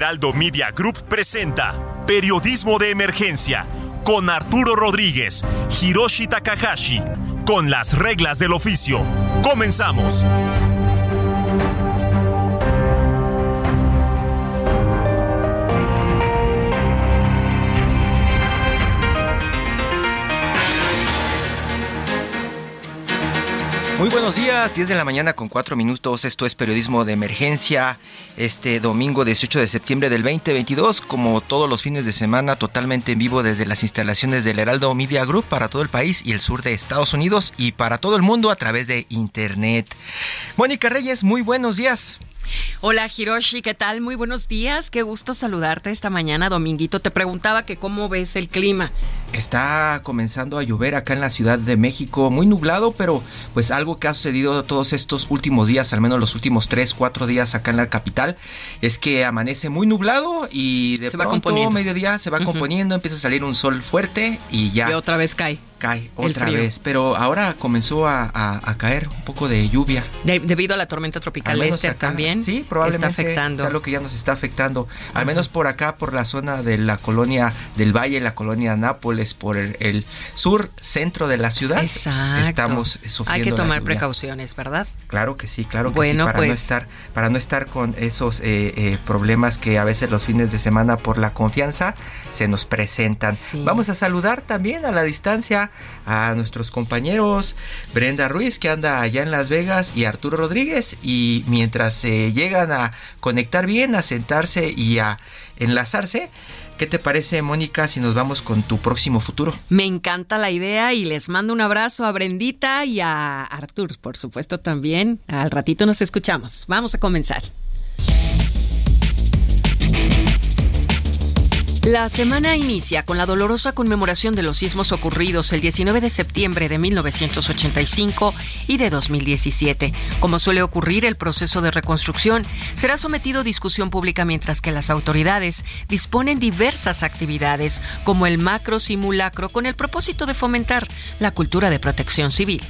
Heraldo Media Group presenta Periodismo de Emergencia con Arturo Rodríguez, Hiroshi Takahashi, con las reglas del oficio. Comenzamos. Muy buenos días, 10 de la mañana con 4 minutos. Esto es periodismo de emergencia. Este domingo 18 de septiembre del 2022, como todos los fines de semana, totalmente en vivo desde las instalaciones del Heraldo Media Group para todo el país y el sur de Estados Unidos y para todo el mundo a través de Internet. Mónica Reyes, muy buenos días. Hola Hiroshi, ¿qué tal? Muy buenos días, qué gusto saludarte esta mañana, Dominguito. Te preguntaba que cómo ves el clima. Está comenzando a llover acá en la Ciudad de México, muy nublado, pero pues algo que ha sucedido todos estos últimos días, al menos los últimos 3, 4 días acá en la capital, es que amanece muy nublado y de Se pronto va componiendo. mediodía se va componiendo, empieza a salir un sol fuerte y ya Y otra vez cae. Cae otra vez. Pero ahora comenzó a, a- a caer un poco de lluvia. De- debido a la tormenta tropical acá, también. Sí, probablemente Está afectando. sea lo que ya nos está afectando. Al menos por acá, por la zona de la colonia del Valle, la colonia Nápoles, por el, el sur, centro de la ciudad. Exacto. Estamos sufriendo Hay que tomar precauciones, ¿verdad? Claro que sí, claro que Bueno, sí, para no pues. estar, para no estar con esos eh, eh, problemas que a veces los fines de semana por la confianza se nos presentan. Sí. Vamos a saludar también a la distancia a nuestros compañeros Brenda Ruiz que anda allá en Las Vegas y Arturo Rodríguez y mientras se llegan a conectar bien, a sentarse y a enlazarse, ¿qué te parece Mónica si nos vamos con tu próximo futuro? Me encanta la idea y les mando un abrazo a Brendita y a Artur, por supuesto también. Al ratito nos escuchamos. Vamos a comenzar. La semana inicia con la dolorosa conmemoración de los sismos ocurridos el 19 de septiembre de 1985 y de 2017. Como suele ocurrir, el proceso de reconstrucción será sometido a discusión pública mientras que las autoridades disponen diversas actividades como el macro simulacro con el propósito de fomentar la cultura de protección civil.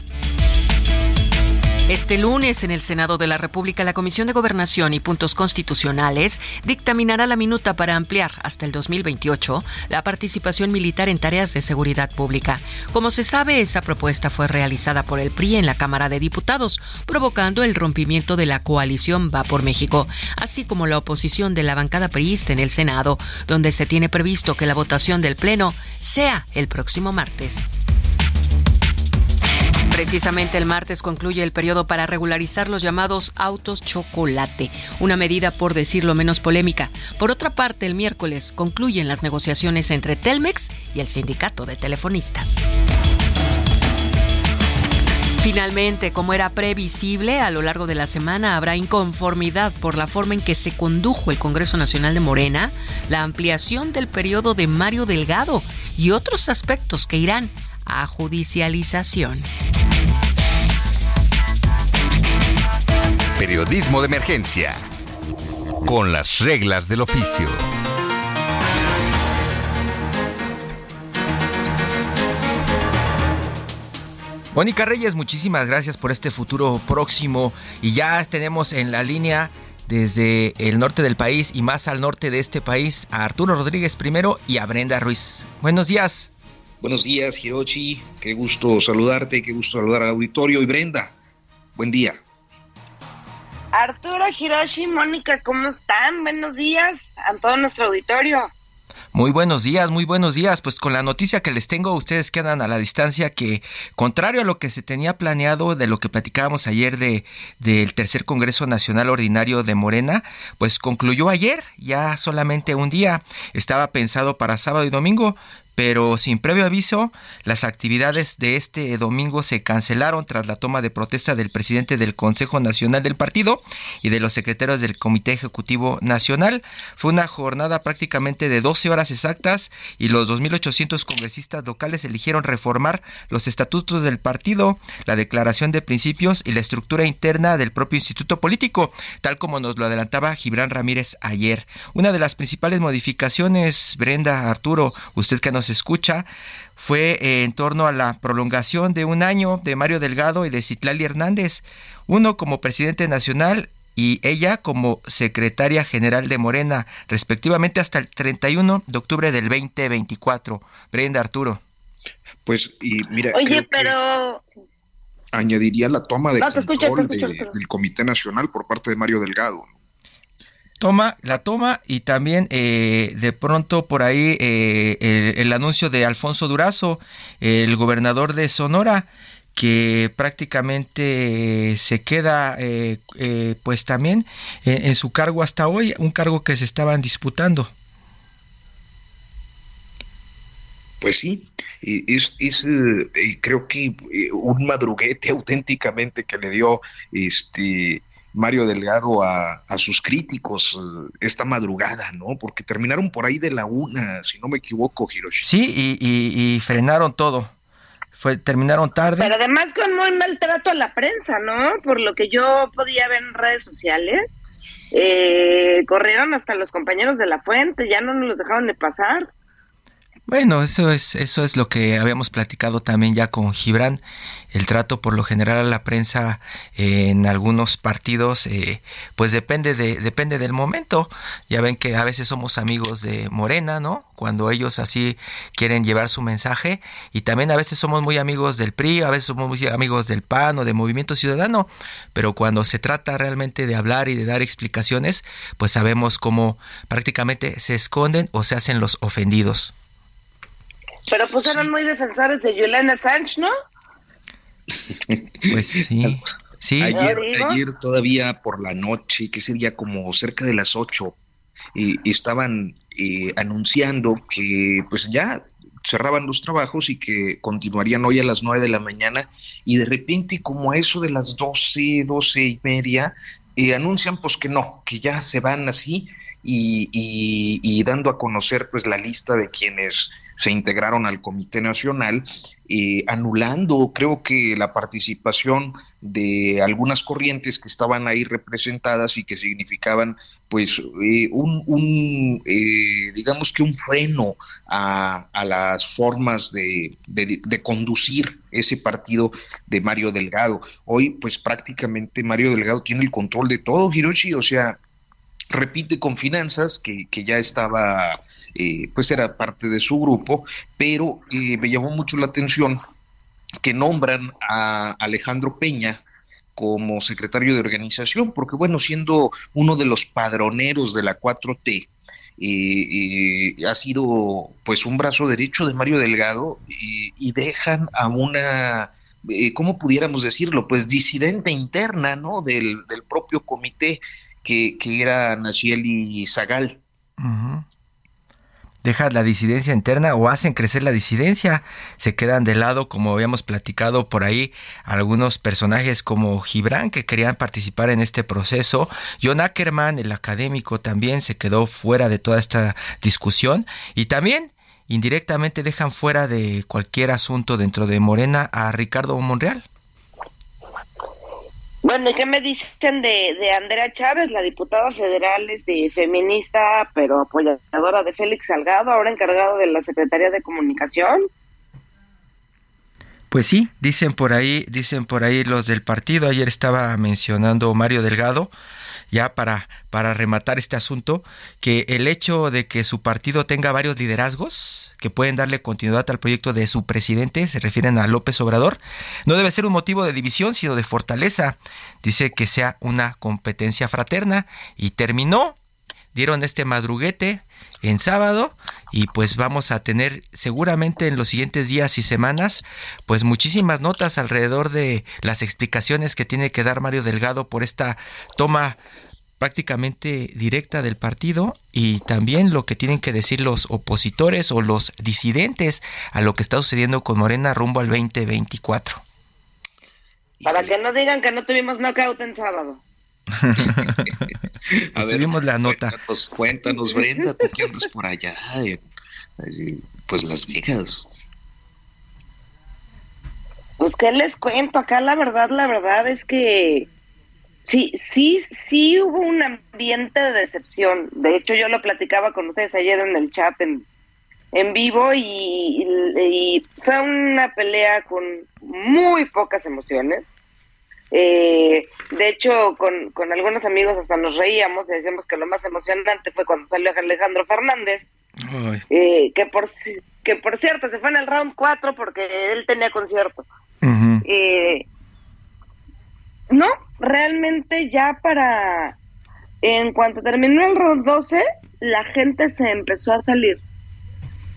Este lunes, en el Senado de la República, la Comisión de Gobernación y Puntos Constitucionales dictaminará la minuta para ampliar hasta el 2028 la participación militar en tareas de seguridad pública. Como se sabe, esa propuesta fue realizada por el PRI en la Cámara de Diputados, provocando el rompimiento de la coalición Va por México, así como la oposición de la bancada priista en el Senado, donde se tiene previsto que la votación del Pleno sea el próximo martes. Precisamente el martes concluye el periodo para regularizar los llamados autos chocolate, una medida por decirlo menos polémica. Por otra parte, el miércoles concluyen las negociaciones entre Telmex y el sindicato de telefonistas. Finalmente, como era previsible, a lo largo de la semana habrá inconformidad por la forma en que se condujo el Congreso Nacional de Morena, la ampliación del periodo de Mario Delgado y otros aspectos que irán a judicialización. Periodismo de emergencia. Con las reglas del oficio. Mónica Reyes, muchísimas gracias por este futuro próximo y ya tenemos en la línea desde el norte del país y más al norte de este país a Arturo Rodríguez primero y a Brenda Ruiz. Buenos días. Buenos días, Hirochi. Qué gusto saludarte, qué gusto saludar al auditorio. Y Brenda, buen día. Arturo, Hiroshi, Mónica, ¿cómo están? Buenos días a todo nuestro auditorio. Muy buenos días, muy buenos días. Pues con la noticia que les tengo, ustedes quedan a la distancia que, contrario a lo que se tenía planeado de lo que platicábamos ayer de del tercer Congreso Nacional Ordinario de Morena, pues concluyó ayer, ya solamente un día. Estaba pensado para sábado y domingo, pero sin previo aviso, las actividades de este domingo se cancelaron tras la toma de protesta del presidente del Consejo Nacional del Partido y de los secretarios del Comité Ejecutivo Nacional. Fue una jornada prácticamente de 12 horas exactas y los 2.800 congresistas locales eligieron reformar los estatutos del partido, la declaración de principios y la estructura interna del propio instituto político, tal como nos lo adelantaba Gibran Ramírez ayer. Una de las principales modificaciones, Brenda, Arturo, usted que nos escucha fue eh, en torno a la prolongación de un año de Mario Delgado y de Citlali Hernández, uno como presidente nacional y ella como secretaria general de Morena, respectivamente hasta el 31 de octubre del 2024. Brenda Arturo. Pues, y mira. Oye, pero. Añadiría la toma de control del Comité Nacional por parte de Mario Delgado toma, la toma y también eh, de pronto por ahí eh, el, anuncio de Alfonso Durazo, el gobernador de Sonora, que prácticamente se queda eh, pues también en su cargo hasta hoy, un cargo que se estaban disputando. Pues sí, es, es creo que un madruguete auténticamente que le dio este Mario Delgado a, sus críticos eh, esta madrugada, ¿no? Porque terminaron por ahí de la una, si no me equivoco, Hiroshi. Sí, y, frenaron todo. Fue, terminaron tarde. Pero además con muy maltrato a la prensa, ¿no? Por lo que yo podía ver en redes sociales. Eh, corrieron hasta los compañeros de la fuente, ya no nos los dejaron de pasar. Bueno, eso es, eso es lo que habíamos platicado también ya con Gibran. El trato por lo general a la prensa eh, en algunos partidos, eh, pues depende de, depende del momento. Ya ven que a veces somos amigos de Morena, ¿no? Cuando ellos así quieren llevar su mensaje. Y también a veces somos muy amigos del PRI, a veces somos muy amigos del PAN o de Movimiento Ciudadano. Pero cuando se trata realmente de hablar y de dar explicaciones, pues sabemos cómo prácticamente se esconden o se hacen los ofendidos. Pero pues eran muy defensores de Juliana Sánchez, ¿no? pues sí. Sí. Ayer, ayer todavía por la noche, que sería como cerca de las 8, y estaban eh, anunciando que pues ya cerraban los trabajos y que continuarían hoy a las 9 de la mañana y de repente como a eso de las 12, 12 y media eh, anuncian pues que no, que ya se van así y, y, dando a conocer pues la lista de quienes se integraron al Comité Nacional, eh, anulando creo que la participación de algunas corrientes que estaban ahí representadas y que significaban pues eh, un, eh, digamos que un freno a, las formas de, de, conducir ese partido de Mario Delgado. Hoy pues prácticamente Mario Delgado tiene el control de todo, Hiroshi, o sea, repite con finanzas, que, que ya estaba, eh, pues era parte de su grupo, pero eh, me llamó mucho la atención que nombran a Alejandro Peña como secretario de organización, porque bueno, siendo uno de los padroneros de la 4T, eh, ha sido pues un brazo derecho de Mario Delgado y dejan a una ¿cómo pudiéramos decirlo? Pues disidente interna, ¿no? Del, del propio comité que, era Nachieli Zagal. Deja la disidencia interna o hacen crecer la disidencia. Se quedan de lado, como habíamos platicado por ahí, algunos personajes como Gibran que querían participar en este proceso. John Ackerman, el académico, también se quedó fuera de toda esta discusión. Y también indirectamente dejan fuera de cualquier asunto dentro de Morena a Ricardo Monreal. Bueno, ¿y qué me dicen de, de Andrea Chávez, la diputada federal de feminista, pero apoyadora de Félix Salgado, ahora encargado de la Secretaría de Comunicación? Pues sí, dicen por ahí, dicen por ahí los del partido. Ayer estaba mencionando Mario Delgado, ya para, para rematar este asunto, que el hecho de que su partido tenga varios liderazgos que pueden darle continuidad al proyecto de su presidente, se refieren a López Obrador, no debe ser un motivo de división, sino de fortaleza. Dice que sea una competencia fraterna y terminó dieron este madruguete en sábado y pues vamos a tener seguramente en los siguientes días y semanas pues muchísimas notas alrededor de las explicaciones que tiene que dar Mario Delgado por esta toma prácticamente directa del partido y también lo que tienen que decir los opositores o los disidentes a lo que está sucediendo con Morena rumbo al 2024. Para que no digan que no tuvimos knockout en sábado. a ver, la nota. Cuéntanos, cuéntanos, Brenda, tú que andas por allá, pues Las Vegas. Pues qué les cuento, acá la verdad, la verdad es que sí, sí, sí hubo un ambiente de decepción. De hecho, yo lo platicaba con ustedes ayer en el chat en, en vivo y, fue una pelea con muy pocas emociones. Eh, de hecho, con, con algunos amigos hasta nos reíamos y decíamos que lo más emocionante fue cuando salió Alejandro Fernández, eh, que, por, que por cierto se fue en el round 4 porque él tenía concierto. Eh, no, realmente ya para, en cuanto terminó el round 12, la gente se empezó a salir.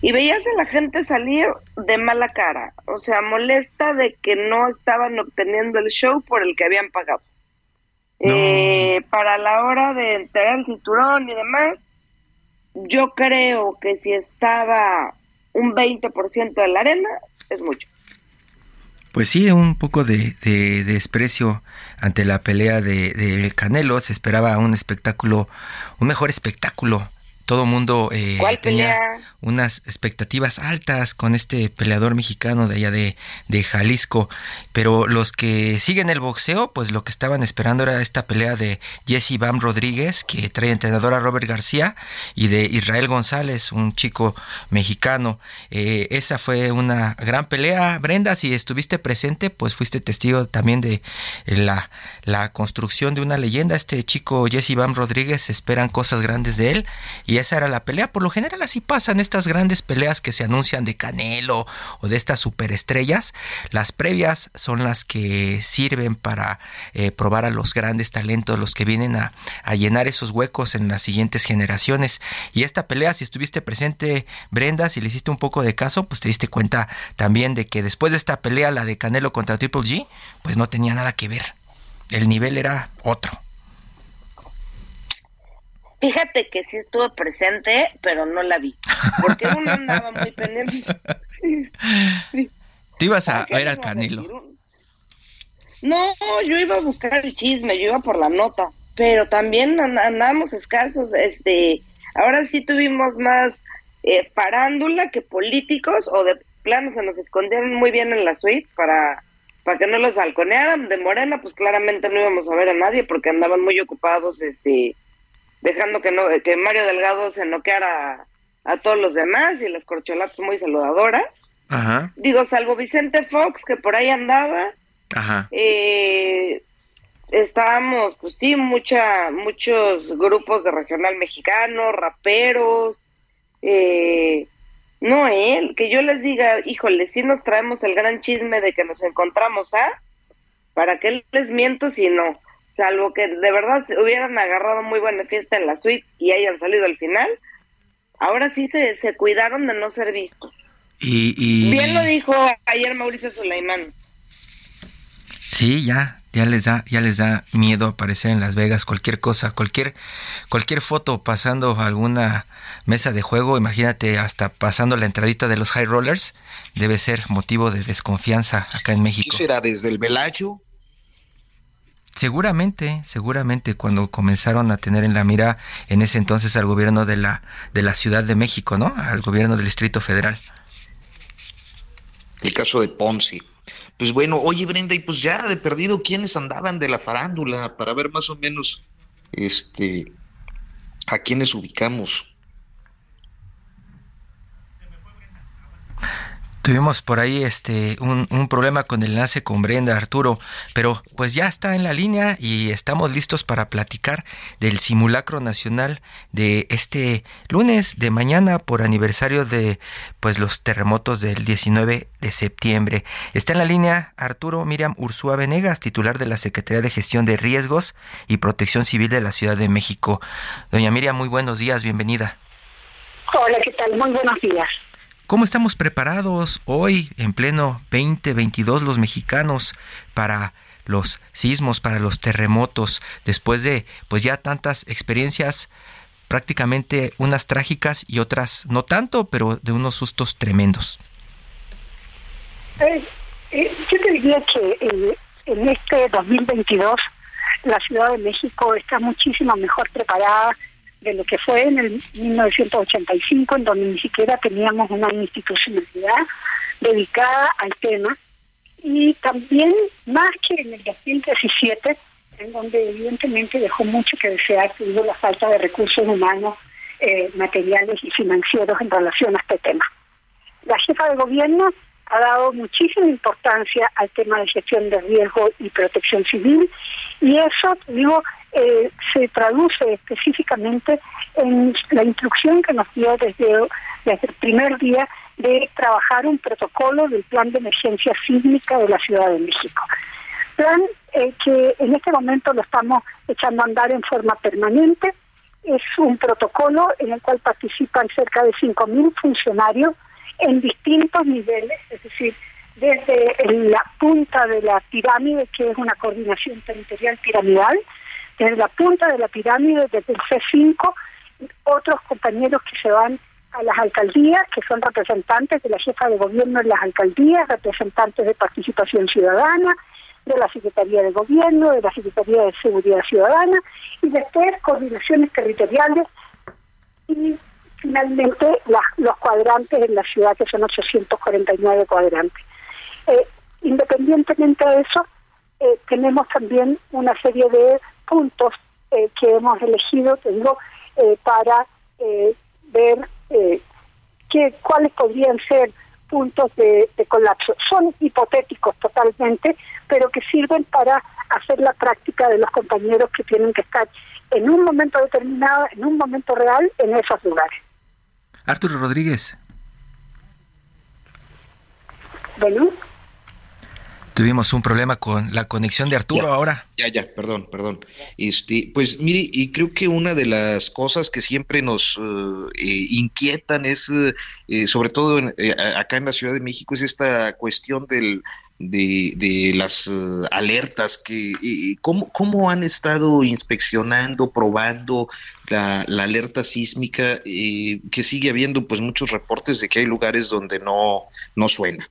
Y veías a la gente salir de mala cara, o sea, molesta de que no estaban obteniendo el show por el que habían pagado. Eh, para la hora de entregar el cinturón y demás, yo creo que si estaba un 20% de la arena, es mucho. Pues sí, un poco de, desprecio ante la pelea de, de, Canelo. Se esperaba un espectáculo, un mejor espectáculo todo mundo eh, tenía unas expectativas altas con este peleador mexicano de allá de, de, Jalisco, pero los que siguen el boxeo, pues lo que estaban esperando era esta pelea de Jesse Bam Rodríguez, que trae entrenador a Robert García, y de Israel González, un chico mexicano. Eh, esa fue una gran pelea. Brenda, si estuviste presente, pues fuiste testigo también de la, la construcción de una leyenda. Este chico Jesse Bam Rodríguez, esperan cosas grandes de él. Y esa era la pelea. Por lo general así pasan estas grandes peleas que se anuncian de Canelo o de estas superestrellas. Las previas son las que sirven para eh, probar a los grandes talentos, los que vienen a, llenar esos huecos en las siguientes generaciones. Y esta pelea, si estuviste presente, Brenda, si le hiciste un poco de caso, pues te diste cuenta también de que después de esta pelea, la de Canelo contra Triple G, pues no tenía nada que ver. El nivel era otro. Fíjate que sí estuve presente, pero no la vi, porque uno andaba muy pendiente. ¿Te ibas a ver al Canelo? No, yo iba a buscar el chisme, yo iba por la nota, pero también andamos escasos. Este, ahora sí tuvimos más eh, parándula que políticos, o de plano se nos escondieron muy bien en la suite para para que no los balconearan. De Morena, pues claramente no íbamos a ver a nadie porque andaban muy ocupados este dejando que no que Mario Delgado se noqueara a, todos los demás y las corcholatas muy saludadoras. Ajá. Digo, salvo Vicente Fox, que por ahí andaba. Ajá. Eh, estábamos, pues sí, mucha, muchos grupos de regional mexicano, raperos. Eh, no él, que yo les diga, híjole, sí nos traemos el gran chisme de que nos encontramos, ¿ah? ¿Para qué les miento si no? Salvo que de verdad hubieran agarrado muy buena fiesta en la suite y hayan salido al final, ahora sí se, se cuidaron de no ser vistos. Y, Bien lo dijo ayer Mauricio Sulaimán. Sí, ya, ya les da, ya les da miedo aparecer en Las Vegas, cualquier cosa, cualquier, cualquier foto pasando alguna mesa de juego, imagínate hasta pasando la entradita de los high rollers, debe ser motivo de desconfianza acá en México. ¿Qué será desde el Velacho? Seguramente, seguramente cuando comenzaron a tener en la mira en ese entonces al gobierno de la de la Ciudad de México, ¿no? Al gobierno del Distrito Federal. El caso de Ponzi. Pues bueno, oye Brenda, y pues ya de perdido quiénes andaban de la farándula para ver más o menos este a quiénes ubicamos. Tuvimos por ahí este un, un, problema con el enlace con Brenda Arturo, pero pues ya está en la línea y estamos listos para platicar del simulacro nacional de este lunes de mañana por aniversario de pues los terremotos del 19 de septiembre. Está en la línea Arturo Miriam Ursúa Venegas, titular de la Secretaría de Gestión de Riesgos y Protección Civil de la Ciudad de México. Doña Miriam, muy buenos días, bienvenida. Hola, ¿qué tal? Muy buenos días. ¿Cómo estamos preparados hoy, en pleno 2022, los mexicanos, para los sismos, para los terremotos, después de pues ya tantas experiencias prácticamente unas trágicas y otras no tanto, pero de unos sustos tremendos. Eh, eh, yo te diría que eh, en este 2022 la Ciudad de México está muchísimo mejor preparada de lo que fue en el 1985, en donde ni siquiera teníamos una institucionalidad dedicada al tema, y también más que en el 2017, en donde evidentemente dejó mucho que desear debido la falta de recursos humanos, eh, materiales y financieros en relación a este tema. La jefa de gobierno ha dado muchísima importancia al tema de gestión de riesgo y protección civil y eso, digo, eh, se traduce específicamente en la instrucción que nos dio desde, desde el primer día de trabajar un protocolo del plan de emergencia sísmica de la Ciudad de México. Plan eh, que en este momento lo estamos echando a andar en forma permanente. Es un protocolo en el cual participan cerca de 5.000 funcionarios en distintos niveles, es decir, desde la punta de la pirámide, que es una coordinación territorial piramidal, desde la punta de la pirámide, desde el C5, otros compañeros que se van a las alcaldías, que son representantes de la jefa de gobierno en las alcaldías, representantes de participación ciudadana, de la Secretaría de Gobierno, de la Secretaría de Seguridad Ciudadana, y después coordinaciones territoriales y finalmente los cuadrantes en la ciudad, que son 849 cuadrantes. Eh, independientemente de eso, eh, tenemos también una serie de puntos eh, que hemos elegido, tengo, para ver que, cuáles podrían ser puntos de, de, colapso. Son hipotéticos totalmente, pero que sirven para hacer la práctica de los compañeros que tienen que estar en un momento determinado, en un momento real, en esos lugares. Arturo Rodríguez. Bueno. Tuvimos un problema con la conexión de Arturo ahora. Ya, ya, perdón, perdón. Este, pues mire, y creo que una de las cosas que siempre nos eh, eh, inquietan es, eh, sobre todo acá en la Ciudad de México, es esta cuestión del de, las eh, alertas que ¿cómo, cómo han estado inspeccionando, probando la, alerta sísmica eh, que sigue habiendo pues muchos reportes de que hay lugares donde no, no suena.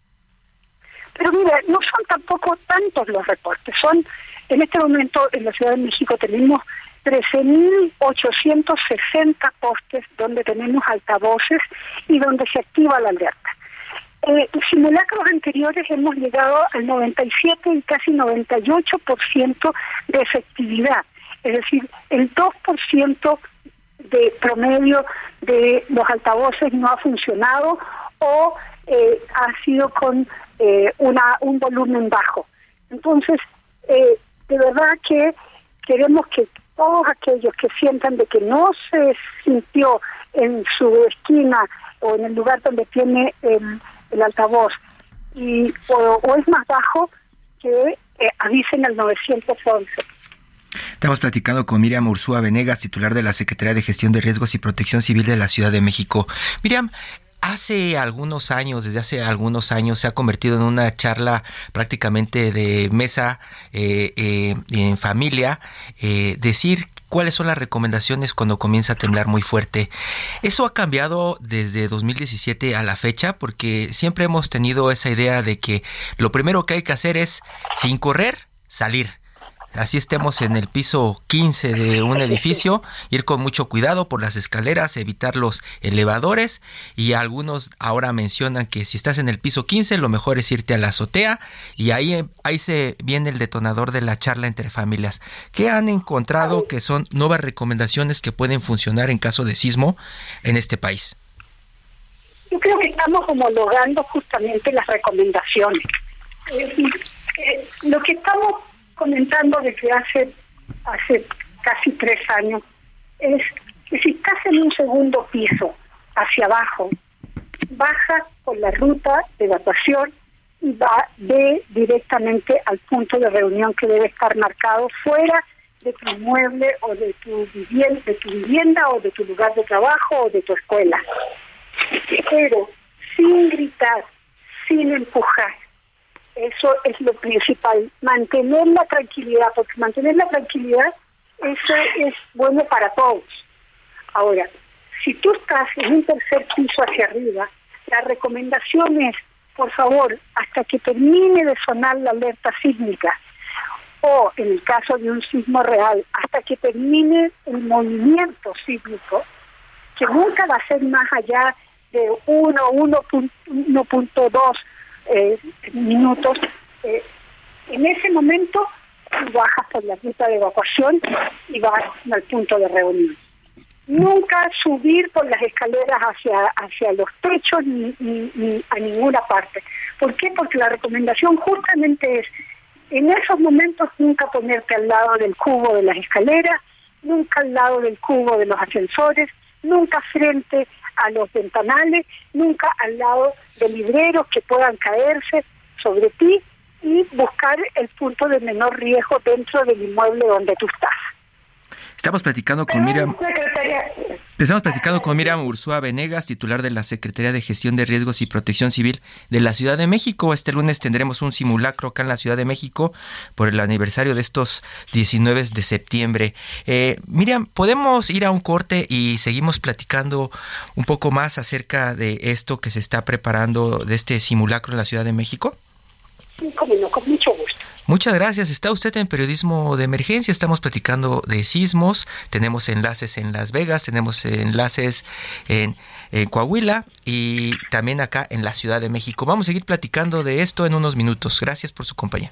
Pero mira, no son tampoco tantos los reportes, son en este momento en la Ciudad de México tenemos 13.860 postes donde tenemos altavoces y donde se activa la alerta. Eh, simulacros anteriores hemos llegado al 97 y casi 98% de efectividad, es decir, el 2% de promedio de los altavoces no ha funcionado o eh, ha sido con eh, una, un volumen bajo. Entonces, eh, de verdad que queremos que todos aquellos que sientan de que no se sintió en su esquina o en el lugar donde tiene el el altavoz y o, es más bajo que eh, avisen al 911. Estamos platicando con Miriam Ursúa Venegas, titular de la Secretaría de Gestión de Riesgos y Protección Civil de la Ciudad de México. Miriam, hace algunos años, desde hace algunos años, se ha convertido en una charla prácticamente de mesa eh, eh, en familia, eh, decir cuáles son las recomendaciones cuando comienza a temblar muy fuerte. Eso ha cambiado desde 2017 a la fecha porque siempre hemos tenido esa idea de que lo primero que hay que hacer es, sin correr, salir así estemos en el piso 15 de un edificio, ir con mucho cuidado por las escaleras, evitar los elevadores y algunos ahora mencionan que si estás en el piso 15 lo mejor es irte a la azotea y ahí, ahí se viene el detonador de la charla entre familias. ¿Qué han encontrado que son nuevas recomendaciones que pueden funcionar en caso de sismo en este país? Yo creo que estamos homologando justamente las recomendaciones. Eh, lo que estamos comentando desde hace, hace casi tres años es que si estás en un segundo piso hacia abajo, baja por la ruta de evacuación y va de directamente al punto de reunión que debe estar marcado fuera de tu inmueble o de tu vivienda, de tu vivienda o de tu lugar de trabajo o de tu escuela. Pero sin gritar, sin empujar, Eso es lo principal, mantener la tranquilidad, porque mantener la tranquilidad, eso es bueno para todos. Ahora, si tú estás en un tercer piso hacia arriba, la recomendación es, por favor, hasta que termine de sonar la alerta sísmica, o en el caso de un sismo real, hasta que termine el movimiento sísmico, que nunca va a ser más allá de 1, 1.2 eh, minutos, eh, en ese momento bajas por la ruta de evacuación y vas al punto de reunión. Nunca subir por las escaleras hacia, hacia los techos ni, ni a ninguna parte. ¿Por qué? Porque la recomendación justamente es, en esos momentos nunca ponerte al lado del cubo de las escaleras, nunca al lado del cubo de los ascensores, nunca frente a los ventanales, nunca al lado de libreros que puedan caerse sobre ti y buscar el punto de menor riesgo dentro del inmueble donde tú estás. Estamos platicando con Miriam. Estamos platicando con Miriam Ursúa Venegas, titular de la Secretaría de Gestión de Riesgos y Protección Civil de la Ciudad de México. Este lunes tendremos un simulacro acá en la Ciudad de México por el aniversario de estos 19 de septiembre. Eh, Miriam, ¿podemos ir a un corte y seguimos platicando un poco más acerca de esto que se está preparando de este simulacro en la Ciudad de México? Sí, con mucho gusto. Muchas gracias. Está usted en periodismo de emergencia. Estamos platicando de sismos. Tenemos enlaces en Las Vegas, tenemos enlaces en, Coahuila y también acá en la Ciudad de México. Vamos a seguir platicando de esto en unos minutos. Gracias por su compañía.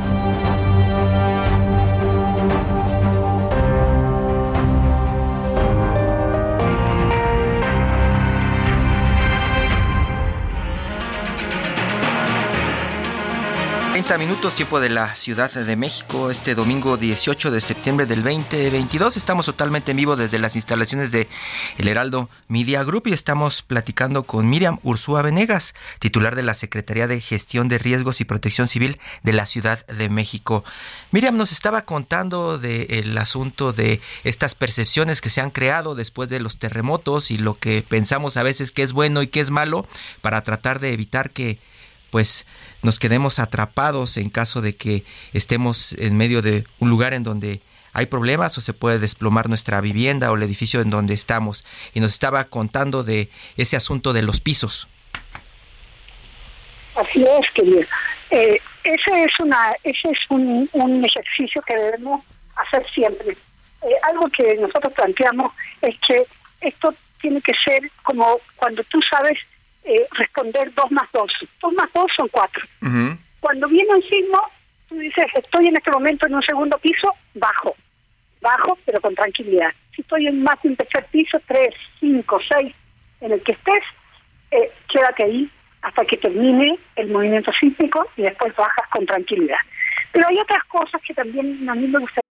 30 minutos, tiempo de la Ciudad de México, este domingo 18 de septiembre del 2022. Estamos totalmente en vivo desde las instalaciones de El Heraldo Media Group y estamos platicando con Miriam Ursúa Venegas, titular de la Secretaría de Gestión de Riesgos y Protección Civil de la Ciudad de México. Miriam nos estaba contando del asunto de estas percepciones que se han creado después de los terremotos y lo que pensamos a veces que es bueno y que es malo para tratar de evitar que pues nos quedemos atrapados en caso de que estemos en medio de un lugar en donde hay problemas o se puede desplomar nuestra vivienda o el edificio en donde estamos. Y nos estaba contando de ese asunto de los pisos. Así es, querido. Eh, ese es, una, ese es un, un ejercicio que debemos hacer siempre. Eh, algo que nosotros planteamos es que esto tiene que ser como cuando tú sabes eh, responder dos más dos. Dos más dos son cuatro. Cuando viene un sismo, tú dices, estoy en este momento en un segundo piso, bajo. Bajo, pero con tranquilidad. Si estoy en más de un tercer piso, tres, cinco, seis, en el que estés, eh, quédate ahí hasta que termine el movimiento sísmico y después bajas con tranquilidad. Pero hay otras cosas que también a mí me gustaría.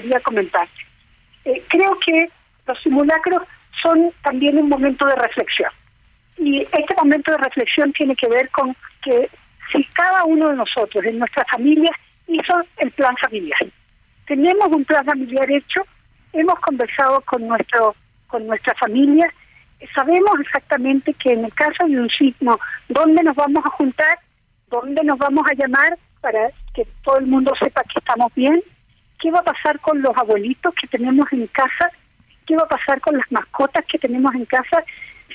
Quería comentar. Eh, creo que los simulacros son también un momento de reflexión. Y este momento de reflexión tiene que ver con que si cada uno de nosotros, en nuestras familias, hizo el plan familiar. Tenemos un plan familiar hecho, hemos conversado con nuestro con nuestra familia, sabemos exactamente que en el caso de un signo, dónde nos vamos a juntar, dónde nos vamos a llamar para que todo el mundo sepa que estamos bien, qué va a pasar con los abuelitos que tenemos en casa, qué va a pasar con las mascotas que tenemos en casa,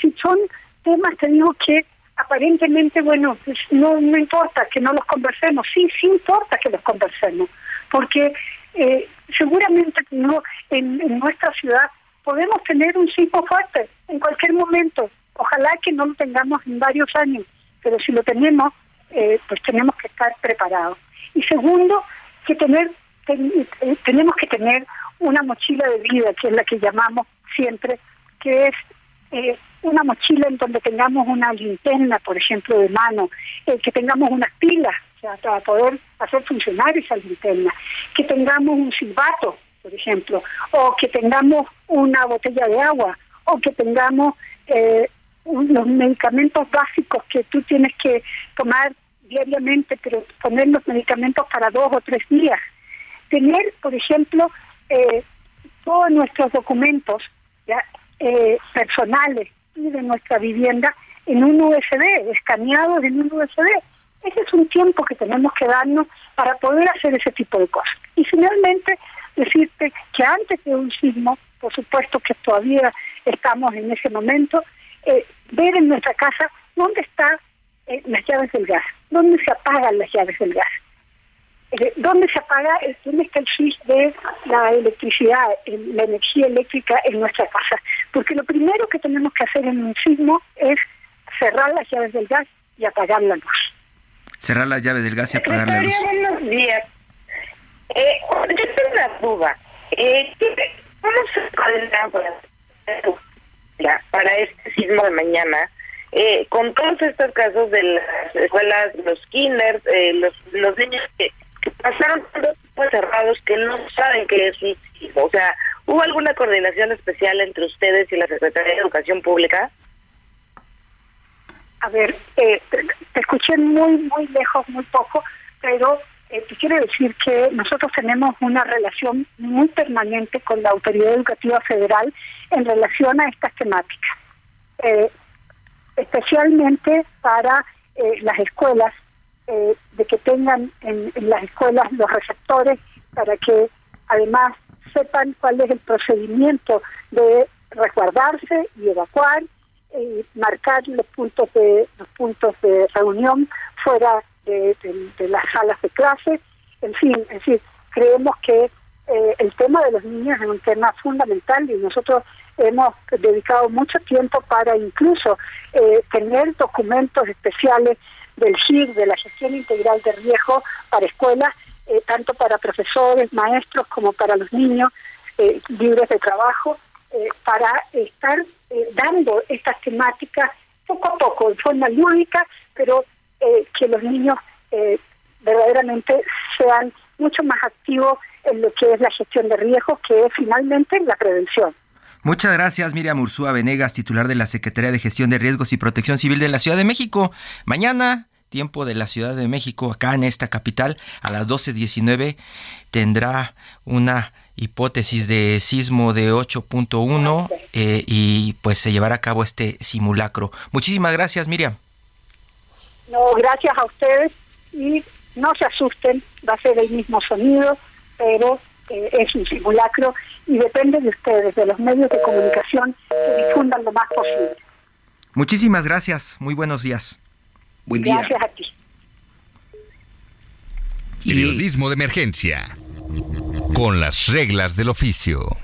si son temas, te digo que aparentemente, bueno, pues no, no importa que no los conversemos, sí, sí importa que los conversemos, porque eh, seguramente no en, nuestra ciudad podemos tener un sismo fuerte en cualquier momento. Ojalá que no lo tengamos en varios años, pero si lo tenemos, eh, pues tenemos que estar preparados. Y segundo, que tener eh, tenemos que tener una mochila de vida, que es la que llamamos siempre, que es eh, una mochila en donde tengamos una linterna, por ejemplo, de mano, eh, que tengamos unas pilas para poder hacer funcionar esa linterna, que tengamos un silbato, por ejemplo, o que tengamos una botella de agua, o que tengamos eh, los medicamentos básicos que tú tienes que tomar diariamente, pero poner los medicamentos para dos o tres días. Tener, por ejemplo, eh, todos nuestros documentos ¿ya? Eh, personales y de nuestra vivienda en un USB, escaneados en un USB. Ese es un tiempo que tenemos que darnos para poder hacer ese tipo de cosas. Y finalmente, decirte que antes de un sismo, por supuesto que todavía estamos en ese momento, eh, ver en nuestra casa dónde están eh, las llaves del gas, dónde se apagan las llaves del gas. Eh, ¿Dónde se apaga? ¿Dónde está el switch de la electricidad, la energía eléctrica en nuestra casa? Porque lo primero que tenemos que hacer en un sismo es cerrar las llaves del gas y apagar la luz. Cerrar las llaves del gas y apagar la luz. Buenos días. Eh, yo tengo una duda. Eh, ¿Cómo se coordinan para, para este sismo de mañana? Eh, con todos estos casos de las escuelas, los kinders, eh, los, los niños que pasaron dos cerrados que no saben qué es un O sea, ¿hubo alguna coordinación especial entre ustedes y la Secretaría de Educación Pública? A ver, eh, te, escuché muy, muy lejos, muy poco, pero eh, te quiero decir que nosotros tenemos una relación muy permanente con la Autoridad Educativa Federal en relación a estas temáticas, eh, especialmente para eh, las escuelas eh, de que tengan en, las escuelas los receptores para que además sepan cuál es el procedimiento de resguardarse y evacuar y marcar los puntos de los puntos de reunión fuera de, las salas de clase. En fin es decir creemos que eh, el tema de los niños es un tema fundamental y nosotros hemos dedicado mucho tiempo para incluso eh, tener documentos especiales del GIR, de la gestión integral de riesgo para escuelas, eh, tanto para profesores, maestros, como para los niños eh, libres de trabajo, eh, para estar dando estas temáticas poco a poco, en forma lúdica, pero que los niños verdaderamente sean mucho más activos en lo que es la gestión de riesgos, que es finalmente la prevención. Muchas gracias, Miriam Ursúa Venegas, titular de la Secretaría de Gestión de Riesgos y Protección Civil de la Ciudad de México. Mañana, tiempo de la Ciudad de México, acá en esta capital, a las 12.19, tendrá una hipótesis de sismo de 8.1 eh, y pues se llevará a cabo este simulacro. Muchísimas gracias, Miriam. No, gracias a ustedes y no se asusten, va a ser el mismo sonido, pero eh, es un simulacro y depende de ustedes, de los medios de comunicación, que difundan lo más posible. Muchísimas gracias, muy buenos días. Buen día. Gracias a ti. Periodismo de emergencia, con las reglas del oficio.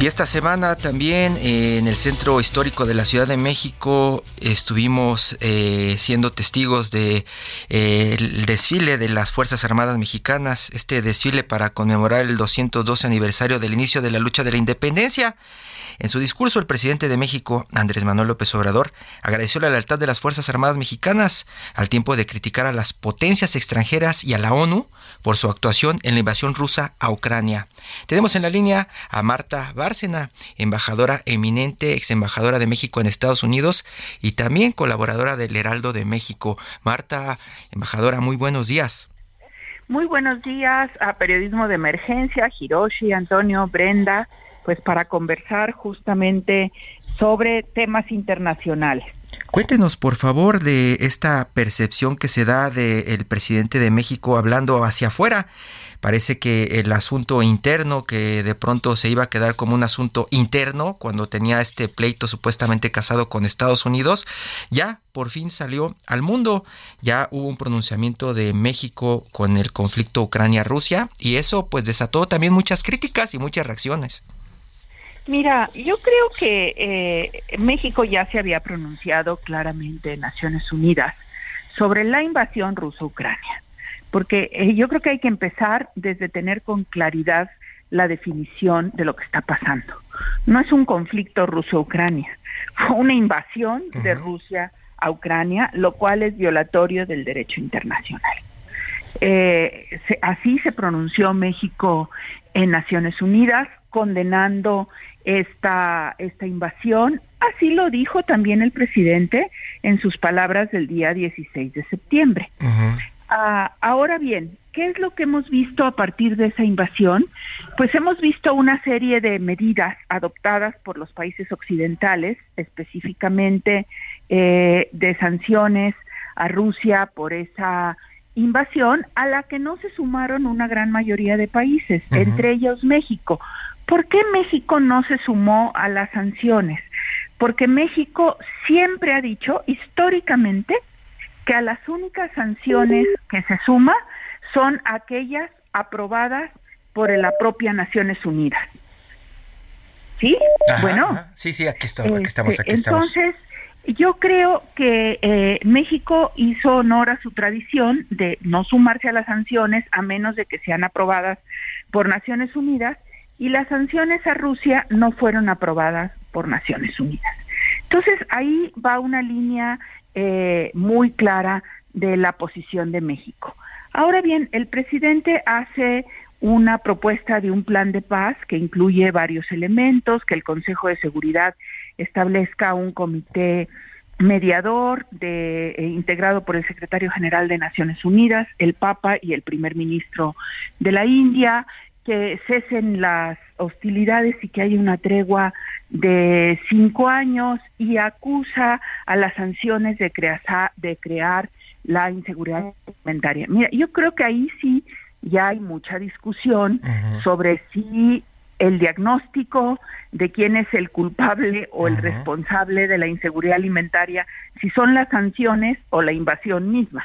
Y esta semana también eh, en el centro histórico de la Ciudad de México estuvimos eh, siendo testigos de eh, el desfile de las Fuerzas Armadas Mexicanas, este desfile para conmemorar el 212 aniversario del inicio de la lucha de la independencia. En su discurso, el presidente de México, Andrés Manuel López Obrador, agradeció la lealtad de las Fuerzas Armadas Mexicanas al tiempo de criticar a las potencias extranjeras y a la ONU por su actuación en la invasión rusa a Ucrania. Tenemos en la línea a Marta Bárcena, embajadora eminente, ex embajadora de México en Estados Unidos y también colaboradora del Heraldo de México. Marta, embajadora, muy buenos días. Muy buenos días a Periodismo de Emergencia, Hiroshi, Antonio, Brenda, pues para conversar justamente sobre temas internacionales. Cuéntenos, por favor, de esta percepción que se da del presidente de México hablando hacia afuera. Parece que el asunto interno, que de pronto se iba a quedar como un asunto interno cuando tenía este pleito supuestamente casado con Estados Unidos, ya por fin salió al mundo. Ya hubo un pronunciamiento de México con el conflicto Ucrania-Rusia y eso pues desató también muchas críticas y muchas reacciones. Mira, yo creo que eh, México ya se había pronunciado claramente en Naciones Unidas sobre la invasión ruso-ucrania, porque eh, yo creo que hay que empezar desde tener con claridad la definición de lo que está pasando. No es un conflicto ruso-ucrania, fue una invasión de Rusia a Ucrania, lo cual es violatorio del derecho internacional. Eh, así se pronunció México en Naciones Unidas, condenando esta, esta invasión. Así lo dijo también el presidente en sus palabras del día 16 de septiembre. Ah, ahora bien, ¿qué es lo que hemos visto a partir de esa invasión? Pues hemos visto una serie de medidas adoptadas por los países occidentales, específicamente eh, de sanciones a Rusia por esa invasión, a la que no se sumaron una gran mayoría de países, entre ellos México. ¿Por qué México no se sumó a las sanciones? Porque México siempre ha dicho históricamente que a las únicas sanciones que se suma son aquellas aprobadas por la propia Naciones Unidas. ¿Sí? bueno. Sí, sí, aquí, estamos, aquí estamos, aquí entonces, yo creo que eh, México hizo honor a su tradición de no sumarse a las sanciones a menos de que sean aprobadas por Naciones Unidas y las sanciones a Rusia no fueron aprobadas por Naciones Unidas. Entonces ahí va una línea eh, muy clara de la posición de México. Ahora bien, el presidente hace una propuesta de un plan de paz que incluye varios elementos, que el Consejo de Seguridad establezca un comité mediador eh, integrado por el secretario general de Naciones Unidas, el Papa y el primer ministro de la India, que cesen las hostilidades y que haya una tregua de cinco años y acusa a las sanciones de, crear, de crear la inseguridad alimentaria. Mira, yo creo que ahí sí ya hay mucha discusión sobre si el diagnóstico de quién es el culpable o el responsable de la inseguridad alimentaria, si son las sanciones o la invasión misma.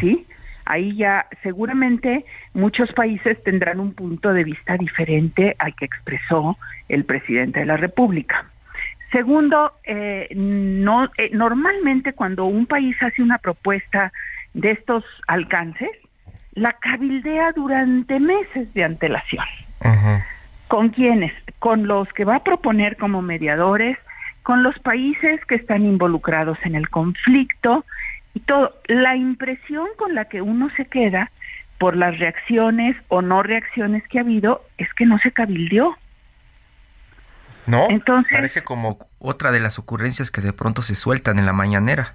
¿Sí? Ahí ya seguramente muchos países tendrán un punto de vista diferente al que expresó el presidente de la República. Segundo, eh, no, eh, normalmente cuando un país hace una propuesta de estos alcances, la cabildea durante meses de antelación. ¿Con quiénes? Con los que va a proponer como mediadores, con los países que están involucrados en el conflicto y todo. La impresión con la que uno se queda por las reacciones o no reacciones que ha habido es que no se cabildeó. No, Entonces, parece como otra de las ocurrencias que de pronto se sueltan en la mañanera.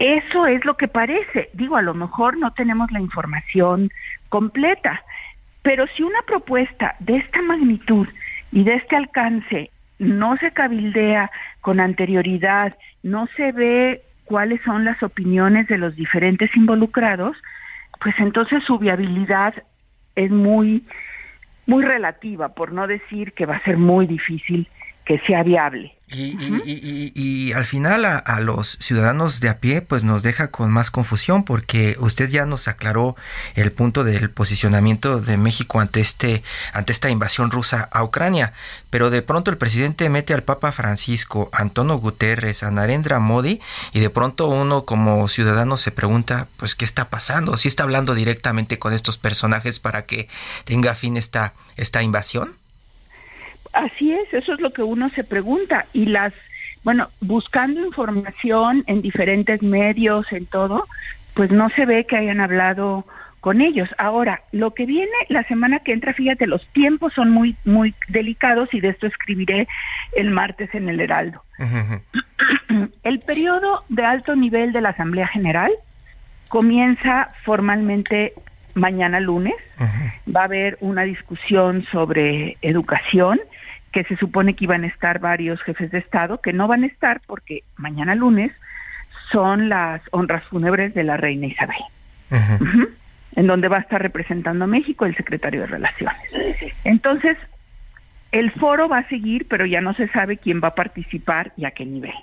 Eso es lo que parece. Digo, a lo mejor no tenemos la información completa, pero si una propuesta de esta magnitud y de este alcance no se cabildea con anterioridad, no se ve cuáles son las opiniones de los diferentes involucrados, pues entonces su viabilidad es muy, muy relativa, por no decir que va a ser muy difícil que sea viable. Y, al final a, los ciudadanos de a pie pues nos deja con más confusión porque usted ya nos aclaró el punto del posicionamiento de México ante este ante esta invasión rusa a Ucrania, pero de pronto el presidente mete al Papa Francisco, Antonio Guterres, a Narendra Modi y de pronto uno como ciudadano se pregunta pues qué está pasando, si está hablando directamente con estos personajes para que tenga fin esta esta invasión. Así es, eso es lo que uno se pregunta. Y las, bueno, buscando información en diferentes medios, en todo, pues no se ve que hayan hablado con ellos. Ahora, lo que viene la semana que entra, fíjate, los tiempos son muy, muy delicados y de esto escribiré el martes en el Heraldo. El periodo de alto nivel de la Asamblea General comienza formalmente mañana lunes. Va a haber una discusión sobre educación, que se supone que iban a estar varios jefes de Estado, que no van a estar porque mañana lunes son las honras fúnebres de la reina Isabel en donde va a estar representando a México el secretario de Relaciones. Entonces, el foro va a seguir, pero ya no se sabe quién va a participar y a qué nivel.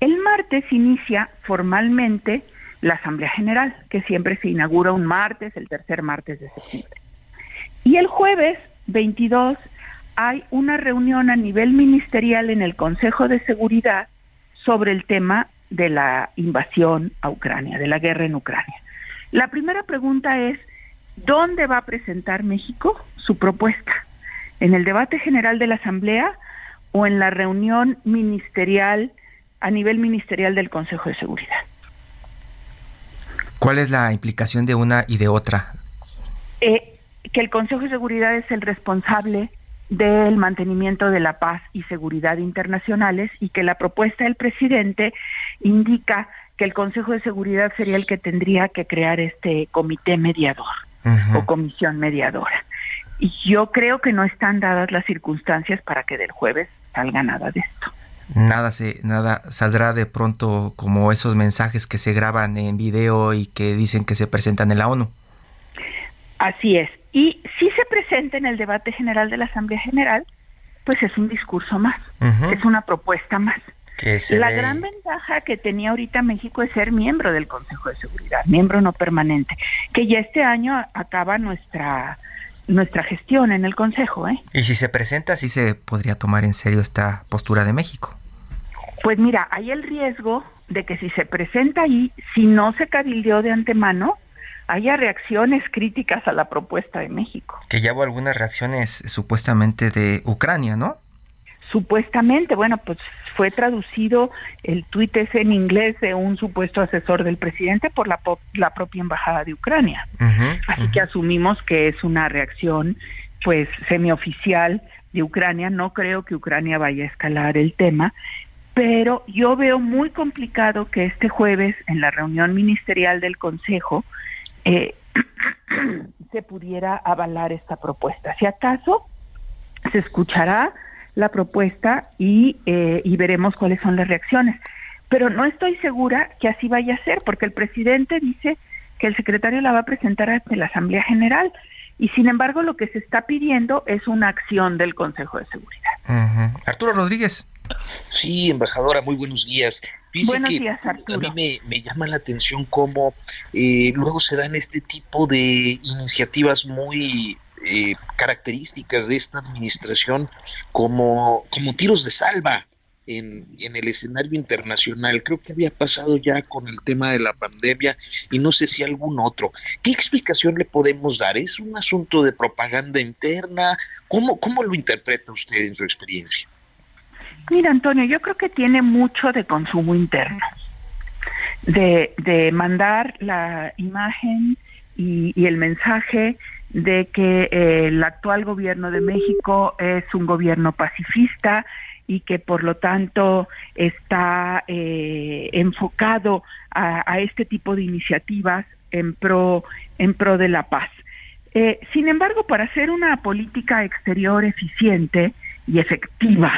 El martes inicia formalmente la Asamblea General, que siempre se inaugura un martes, el tercer martes de septiembre. Y el jueves 22 hay una reunión a nivel ministerial en el Consejo de Seguridad sobre el tema de la invasión a Ucrania, de la guerra en Ucrania. La primera pregunta es, ¿dónde va a presentar México su propuesta? ¿En el debate general de la Asamblea o en la reunión ministerial a nivel ministerial del Consejo de Seguridad? ¿Cuál es la implicación de una y de otra? Eh, que el Consejo de Seguridad es el responsable del mantenimiento de la paz y seguridad internacionales y que la propuesta del presidente indica que el Consejo de Seguridad sería el que tendría que crear este comité mediador o comisión mediadora. Y yo creo que no están dadas las circunstancias para que del jueves salga nada de esto. Nada se nada saldrá de pronto como esos mensajes que se graban en video y que dicen que se presentan en la ONU. Así es. Y si se presenta en el debate general de la Asamblea General, pues es un discurso más, es una propuesta más la gran ventaja que tenía ahorita México es ser miembro del Consejo de Seguridad, miembro no permanente, que ya este año acaba nuestra nuestra gestión en el Consejo. ¿eh? Y si se presenta, sí se podría tomar en serio esta postura de México. Pues mira, hay el riesgo de que si se presenta ahí, si no se cabildeó de antemano, haya reacciones críticas a la propuesta de México. Que ya hubo algunas reacciones supuestamente de Ucrania, ¿no? Supuestamente, bueno, pues fue traducido el tuit ese en inglés de un supuesto asesor del presidente por la, la propia embajada de Ucrania. Así que asumimos que es una reacción pues semioficial de Ucrania. No creo que Ucrania vaya a escalar el tema, pero yo veo muy complicado que este jueves en la reunión ministerial del Consejo eh, se pudiera avalar esta propuesta. Si acaso se escuchará la propuesta y, eh, y veremos cuáles son las reacciones. Pero no estoy segura que así vaya a ser, porque el presidente dice que el secretario la va a presentar ante la Asamblea General y sin embargo lo que se está pidiendo es una acción del Consejo de Seguridad. Arturo Rodríguez. Sí, embajadora, muy buenos días. buenos días, Arturo. A mí me, llama la atención cómo eh, luego se dan este tipo de iniciativas muy eh, características de esta administración como, como tiros de salva en, en, el escenario internacional. Creo que había pasado ya con el tema de la pandemia y no sé si algún otro. ¿Qué explicación le podemos dar? ¿Es un asunto de propaganda interna? ¿Cómo, cómo lo interpreta usted en su experiencia? Mira, Antonio, yo creo que tiene mucho de consumo interno, de, de mandar la imagen y, y el mensaje de que eh, el actual gobierno de México es un gobierno pacifista y que por lo tanto está eh, enfocado a, este tipo de iniciativas en pro en pro de la paz. Eh, sin embargo, para hacer una política exterior eficiente y efectiva,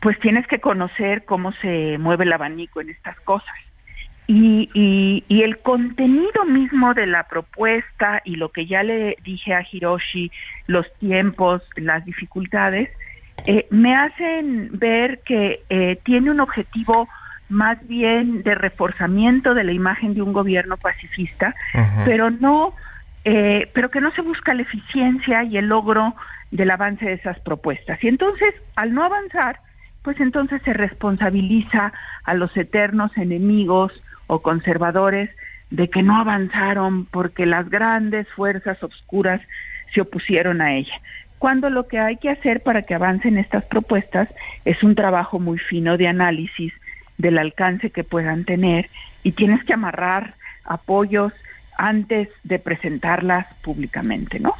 pues tienes que conocer cómo se mueve el abanico en estas cosas. Y, y, el contenido mismo de la propuesta y lo que ya le dije a Hiroshi, los tiempos, las dificultades, eh, me hacen ver que eh, tiene un objetivo más bien de reforzamiento de la imagen de un gobierno pacifista, pero no, eh, pero que no se busca la eficiencia y el logro del avance de esas propuestas. Y entonces, al no avanzar, pues entonces se responsabiliza a los eternos enemigos o conservadores de que no avanzaron porque las grandes fuerzas obscuras se opusieron a ella. Cuando lo que hay que hacer para que avancen estas propuestas es un trabajo muy fino de análisis del alcance que puedan tener y tienes que amarrar apoyos antes de presentarlas públicamente, ¿no?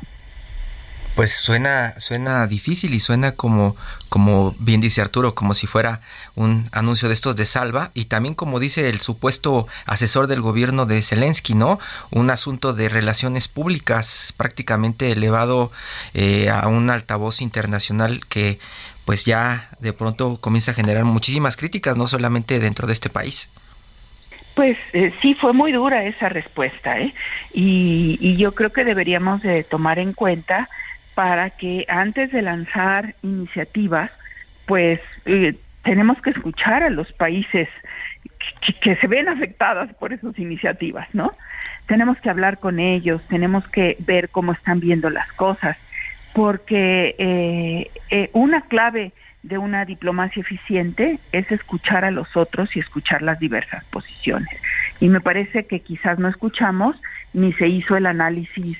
Pues suena, suena difícil y suena como, como bien dice Arturo, como si fuera un anuncio de estos de salva y también como dice el supuesto asesor del gobierno de Zelensky, ¿no? Un asunto de relaciones públicas prácticamente elevado eh, a un altavoz internacional que pues ya de pronto comienza a generar muchísimas críticas, no solamente dentro de este país. Pues eh, sí, fue muy dura esa respuesta, ¿eh? Y, y yo creo que deberíamos de tomar en cuenta para que antes de lanzar iniciativas, pues eh, tenemos que escuchar a los países que, se ven afectadas por esas iniciativas, ¿no? Tenemos que hablar con ellos, tenemos que ver cómo están viendo las cosas, porque eh, eh, una clave de una diplomacia eficiente es escuchar a los otros y escuchar las diversas posiciones. Y me parece que quizás no escuchamos ni se hizo el análisis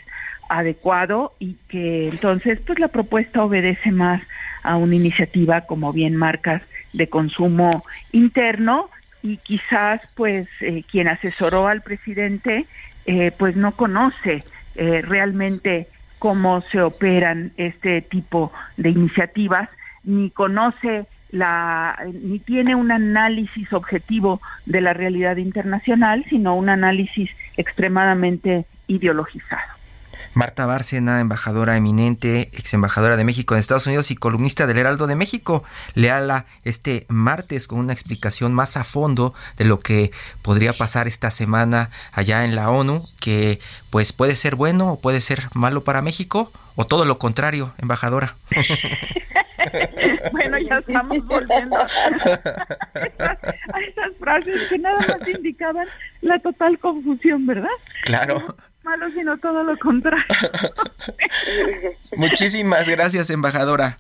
adecuado y que entonces pues la propuesta obedece más a una iniciativa como bien marcas de consumo interno y quizás pues eh, quien asesoró al presidente eh, pues no conoce eh, realmente cómo se operan este tipo de iniciativas ni conoce la ni tiene un análisis objetivo de la realidad internacional sino un análisis extremadamente ideologizado Marta Bárcena, embajadora eminente, ex embajadora de México en Estados Unidos y columnista del Heraldo de México, le habla este martes con una explicación más a fondo de lo que podría pasar esta semana allá en la ONU, que pues puede ser bueno o puede ser malo para México, o todo lo contrario, embajadora. bueno, ya estamos volviendo a esas frases que nada más indicaban la total confusión, ¿verdad? Claro malo, sino todo lo contrario. Muchísimas gracias, embajadora.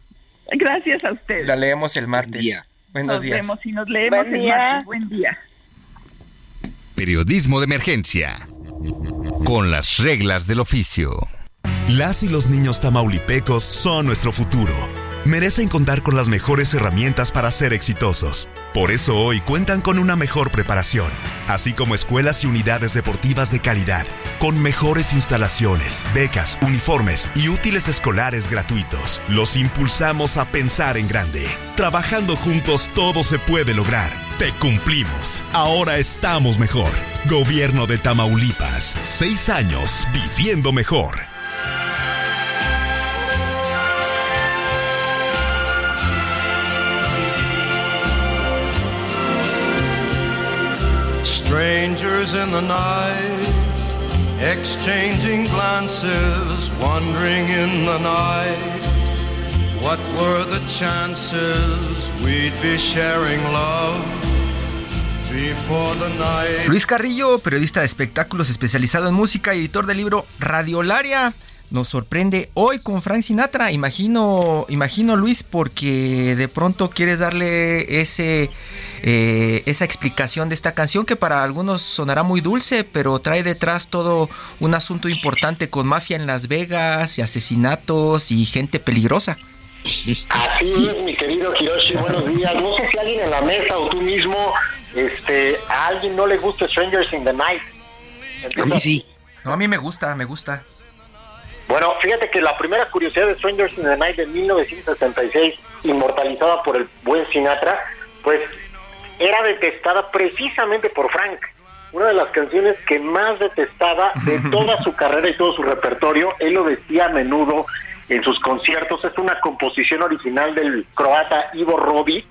Gracias a usted. La leemos el martes. Buenos nos días. vemos y nos leemos el martes. Buen día. Periodismo de emergencia. Con las reglas del oficio. Las y los niños tamaulipecos son nuestro futuro. Merecen contar con las mejores herramientas para ser exitosos. Por eso hoy cuentan con una mejor preparación, así como escuelas y unidades deportivas de calidad, con mejores instalaciones, becas, uniformes y útiles escolares gratuitos. Los impulsamos a pensar en grande. Trabajando juntos todo se puede lograr. Te cumplimos. Ahora estamos mejor. Gobierno de Tamaulipas. Seis años viviendo mejor. Strangers the night, exchanging glances, wandering in the night. What the chances we'd sharing love? Luis Carrillo, periodista de espectáculos especializado en música y editor del libro Radiolaria nos sorprende hoy con Frank Sinatra. Imagino, imagino Luis, porque de pronto quieres darle ese, eh, esa explicación de esta canción que para algunos sonará muy dulce, pero trae detrás todo un asunto importante con mafia en Las Vegas y asesinatos y gente peligrosa. Así es, mi querido Hiroshi, buenos días. No sé si alguien en la mesa o tú mismo, este, a alguien no le gusta Strangers in the Night. a mí sí. No, a mí me gusta, me gusta. Bueno, fíjate que la primera curiosidad de Strangers in the Night de 1966, inmortalizada por el buen Sinatra, pues era detestada precisamente por Frank. Una de las canciones que más detestaba de toda su carrera y todo su repertorio, él lo decía a menudo en sus conciertos, es una composición original del croata Ivo Robic,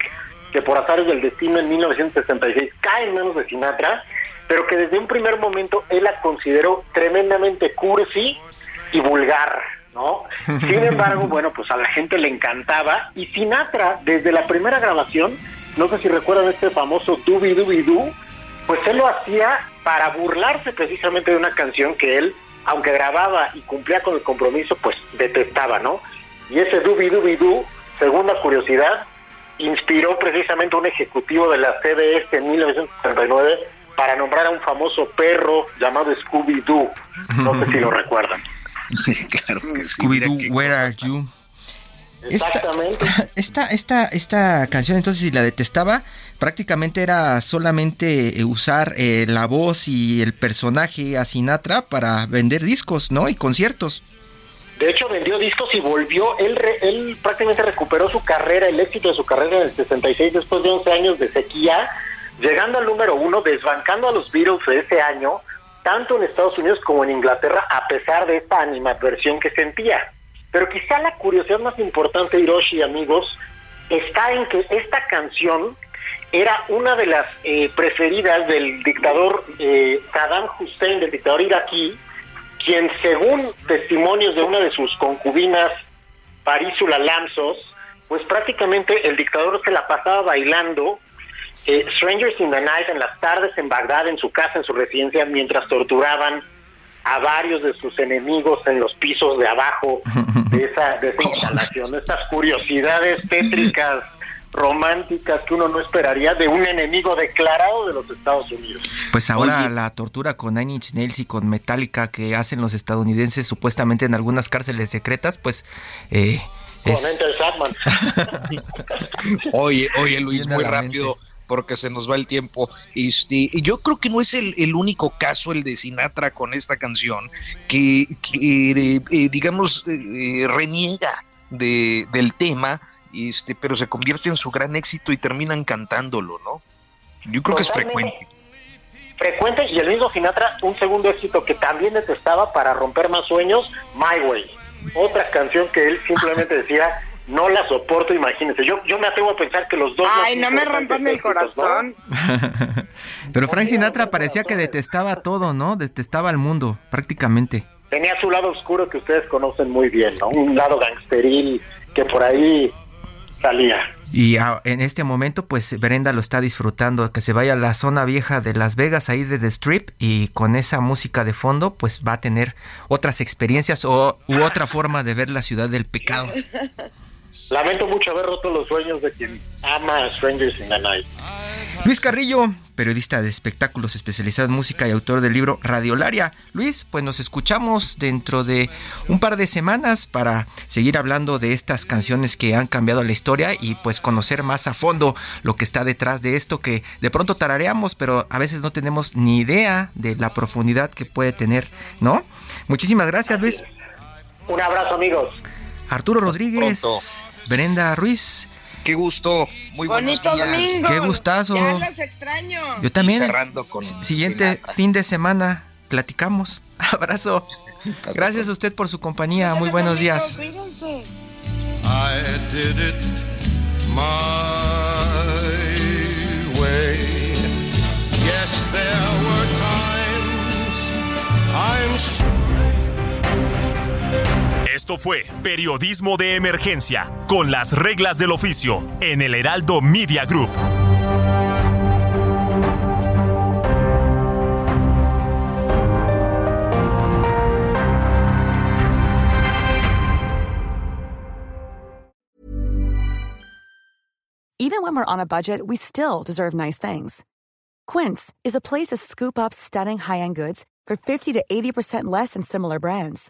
que por azares del destino en 1966 cae en manos de Sinatra, pero que desde un primer momento él la consideró tremendamente cursi y vulgar, ¿no? Sin embargo, bueno, pues a la gente le encantaba y Sinatra, desde la primera grabación, no sé si recuerdan este famoso Dubi Dubi Du, pues él lo hacía para burlarse precisamente de una canción que él, aunque grababa y cumplía con el compromiso, pues detestaba, ¿no? Y ese Dubi Dubi Du, segunda curiosidad, inspiró precisamente un ejecutivo de la CBS en 1939 para nombrar a un famoso perro llamado Scooby-Doo. No sé si lo recuerdan. claro Scooby-Doo, where are you? Exactamente. Esta, esta, esta canción, entonces, si la detestaba, prácticamente era solamente eh, usar eh, la voz y el personaje a Sinatra para vender discos, ¿no? Y conciertos. De hecho, vendió discos y volvió. Él, él prácticamente recuperó su carrera, el éxito de su carrera en el 66 después de 11 años de sequía, llegando al número uno, desbancando a los Beatles de ese año, tanto en Estados Unidos como en Inglaterra, a pesar de esta animadversión que sentía. Pero quizá la curiosidad más importante, Hiroshi, amigos, está en que esta canción era una de las eh, preferidas del dictador eh, Saddam Hussein, del dictador iraquí, quien según testimonios de una de sus concubinas, Parísula Lamsos, pues prácticamente el dictador se la pasaba bailando eh, Strangers in the Night en las tardes en Bagdad, en su casa, en su residencia, mientras torturaban a varios de sus enemigos en los pisos de abajo de esa, de esa instalación. Estas curiosidades tétricas, románticas que uno no esperaría de un enemigo declarado de los Estados Unidos. Pues ahora la tortura con Nine Inch Nails y con Metallica que hacen los estadounidenses supuestamente en algunas cárceles secretas, pues... Eh, con Enter Sadman. oye, oye Luis, muy rápido porque se nos va el tiempo. Este, yo creo que no es el, único caso el de Sinatra con esta canción que, eh, eh, digamos, eh, reniega de, del tema, este, pero se convierte en su gran éxito y terminan cantándolo, ¿no? Yo creo que es frecuente. Frecuente y el mismo Sinatra, un segundo éxito que también detestaba para romper más sueños, My Way. Otra canción que él simplemente decía, no la soporto, imagínense. Yo, yo me atrevo a pensar que los dos... Ay, no me rompan el corazón. Pero Frank Sinatra parecía que detestaba todo, ¿no? Detestaba al mundo, prácticamente. Tenía su lado oscuro que ustedes conocen muy bien, ¿no? Un lado gangsteril que por ahí salía. Y en este momento, pues Brenda lo está disfrutando, que se vaya a la zona vieja de Las Vegas, ahí de The Strip, y con esa música de fondo, pues va a tener otras experiencias o, u otra forma de ver la ciudad del pecado. Lamento mucho haber roto los sueños de quien ama a Strangers in the Night. Luis Carrillo, periodista de espectáculos especializado en música y autor del libro Radiolaria. Luis, pues nos escuchamos dentro de un par de semanas para seguir hablando de estas canciones que han cambiado la historia y pues conocer más a fondo lo que está detrás de esto que de pronto tarareamos, pero a veces no tenemos ni idea de la profundidad que puede tener, ¿no? Muchísimas gracias, Luis. Un abrazo, amigos. Arturo Rodríguez. Brenda Ruiz. Qué gusto, muy Bonito domingo. Qué gustazo. Ya los extraño. Yo también. cerrando con siguiente fin de semana platicamos. Abrazo. Gracias a usted por su compañía. Muy buenos días. I did it my way. Yes, there were times I'm esto fue Periodismo de Emergencia, con las reglas del oficio, en el Heraldo Media Group. Even when we're on a budget, we still deserve nice things. Quince is a place to scoop up stunning high-end goods for 50 to 80% less than similar brands.